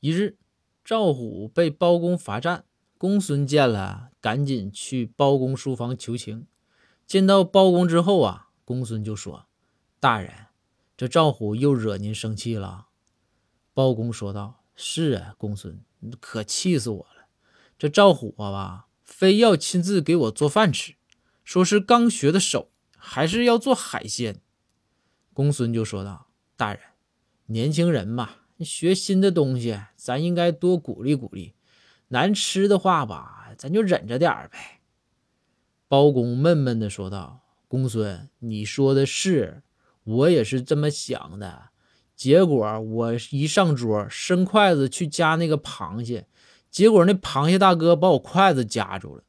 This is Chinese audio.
一日，赵虎被包公罚站，公孙见了，赶紧去包公书房求情。见到包公之后啊，公孙就说：“大人，这赵虎又惹您生气了。”包公说道：“是啊，公孙，可气死我了。这赵虎啊吧，非要亲自给我做饭吃，说是刚学的手，还是要做海鲜。”公孙就说道：“大人，年轻人嘛。”学新的东西，咱应该多鼓励鼓励。难吃的话吧，咱就忍着点儿呗。包公闷闷的说道：“公孙，你说的是，我也是这么想的。结果我一上桌，伸筷子去夹那个螃蟹，结果那螃蟹大哥把我筷子夹住了。